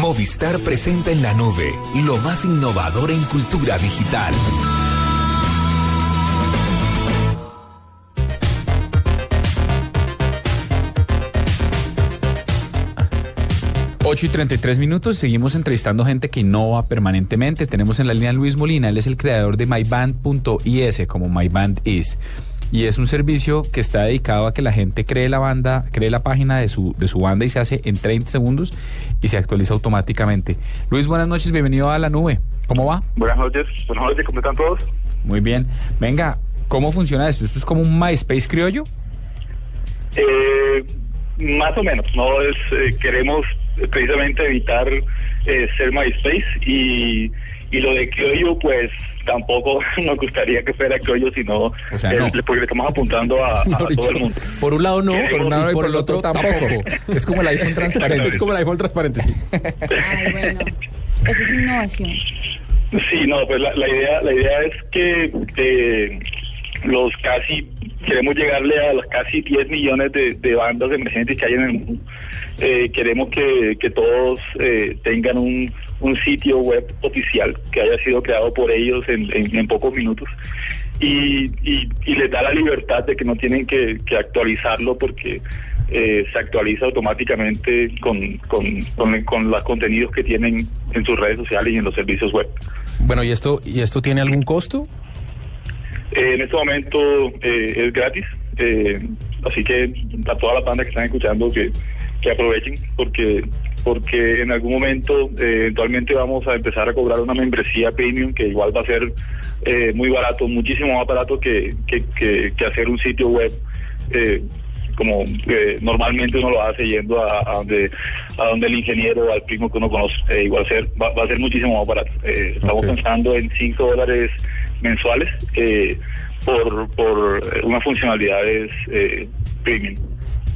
Movistar presenta en la nube lo más innovador en cultura digital. Ocho y 33 minutos, seguimos entrevistando gente que innova permanentemente. Tenemos en la línea Luis Molina, él es el creador de myband.is, como myband.is. Y es un servicio que está dedicado a que la gente cree la banda, cree la página de su, de su banda y se hace en 30 segundos y se actualiza automáticamente. Luis, buenas noches, bienvenido a la nube. ¿Cómo va? Buenas noches, buenas noches, ¿cómo están todos? Muy bien. Venga, ¿cómo funciona esto? ¿Esto es como un MySpace criollo? Eh, más o menos, ¿no? Es, eh, queremos precisamente evitar eh, ser MySpace y, y lo de criollo, pues tampoco nos gustaría que fuera criollo, sino O sea, eh, no. porque le estamos apuntando a, a Mejor dicho, todo el mundo. Por un lado no, por un lado y por el otro tampoco. Es como el iPhone transparente. Es como el iPhone transparente, sí. Ay, bueno. Eso es innovación. Sí, no, pues la, la idea la idea es que eh, los casi queremos llegarle a los casi 10 millones de, de bandas emergentes que hay en el mundo. Eh, queremos que, que todos eh, tengan un, un sitio web oficial que haya sido creado por ellos en, en- en pocos minutos y, y, y les da la libertad de que no tienen que, que actualizarlo porque eh, se actualiza automáticamente con, con, con, con los contenidos que tienen en sus redes sociales y en los servicios web. Bueno, ¿y esto, ¿y esto tiene algún costo? Eh, en este momento eh, es gratis, eh, así que a todas las bandas que están escuchando que, que aprovechen porque porque en algún momento eh, eventualmente vamos a empezar a cobrar una membresía premium que igual va a ser eh, muy barato, muchísimo más barato que, que, que- que hacer un sitio web. eh, como eh, normalmente uno lo hace yendo a, a donde a donde el ingeniero o al primo que uno conoce Eh, igual ser va, va a ser muchísimo más barato Eh, estamos pensando en 5 dólares mensuales eh, por por unas funcionalidades eh, premium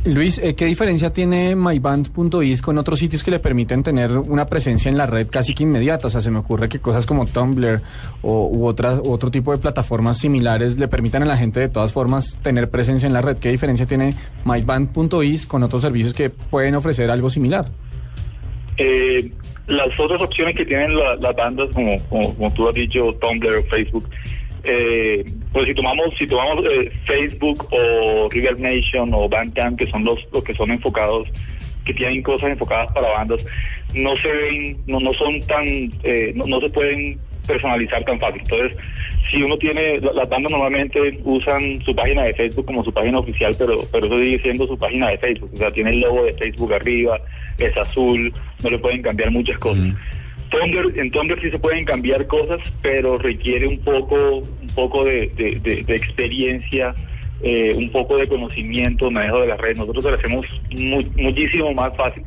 Luis, eh, ¿qué diferencia tiene myband.is con otros sitios que le permiten tener una presencia en la red casi que inmediata? O sea, se me ocurre que cosas como Tumblr o, u otras, otro tipo de plataformas similares le permitan a la gente de todas formas tener presencia en la red. ¿Qué diferencia tiene myband.is con otros servicios que pueden ofrecer algo similar? Eh, las otras opciones que tienen la- las bandas, como, como, como tú has dicho, Tumblr o Facebook, eh, pues si tomamos si tomamos eh, Facebook o River Nation o Bandcamp, que son los, los que son enfocados, que tienen cosas enfocadas para bandas, no se ven, no, no son tan, eh, no, no se pueden personalizar tan fácil. Entonces, si uno tiene, la- las bandas normalmente usan su página de Facebook como su página oficial, pero, pero eso sigue siendo su página de Facebook. O sea, tiene el logo de Facebook arriba, es azul, no le pueden cambiar muchas cosas. Tumblr, en Tumblr sí se pueden cambiar cosas, pero requiere un poco, un poco de, de- de- de experiencia, eh, un poco de conocimiento, manejo de la red. Nosotros lo hacemos mu- muchísimo más fácil.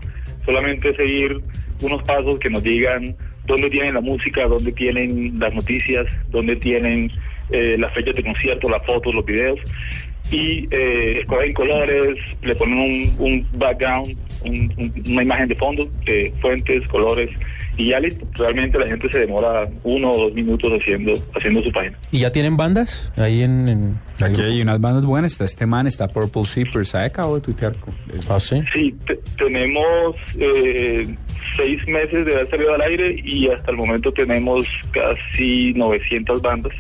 Solamente seguir unos pasos que nos digan dónde tienen la música, dónde tienen las noticias, dónde tienen eh, las fechas de concierto, las fotos, los videos. Y eh, escogen colores, le ponen un, un background, un- un- una imagen de fondo, eh, fuentes, colores, y ya. Realmente la gente se demora uno o dos minutos haciendo, haciendo su página. ¿Y ya tienen bandas ahí en... en Aquí hay unas bandas buenas, está este man, está Purple Zippers, acabo de tuitear. con- Ah, sí. Sí, te- tenemos eh, seis meses de haber salido al aire y hasta el momento tenemos casi 900 bandas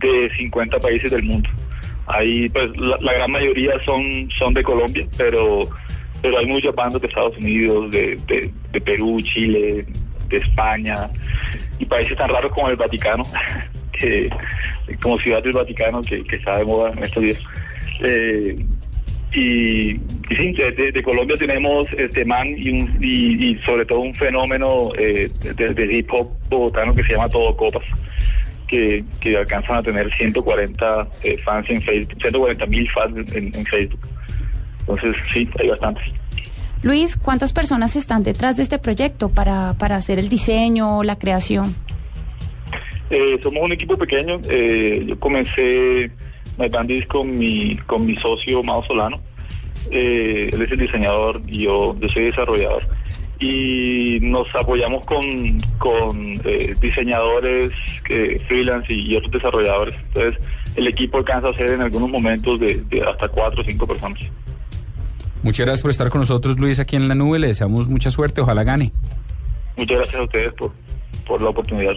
de 50 países del mundo. Ahí, pues, la, la gran mayoría son son de Colombia, pero pero hay muchas bandas de Estados Unidos, de, de, de Perú, Chile, de España y países tan raros como el Vaticano, que como Ciudad del Vaticano, que, está de moda en estos días. Eh, y, sí, de, Colombia tenemos este man y, un- y, sobre todo un fenómeno eh, de, hip hop bogotano que se llama Todo Copas, que, que alcanzan a tener 140 eh, fans en Facebook, 140 mil fans en Facebook. Entonces, sí, hay bastantes. Luis, ¿cuántas personas están detrás de este proyecto para, para hacer el diseño, la creación? Eh, somos un equipo pequeño. Eh, yo comencé My Bandis con mi, con mi socio Mao Solano. Eh, él es el diseñador y yo, yo soy desarrollador. Y nos apoyamos con, con eh, diseñadores eh, freelance y, y otros desarrolladores. Entonces, el equipo alcanza a ser en algunos momentos de, de hasta cuatro o cinco personas. Muchas gracias por estar con nosotros, Luis, aquí en la nube. Le deseamos mucha suerte. Ojalá gane. Muchas gracias a ustedes por, por la oportunidad.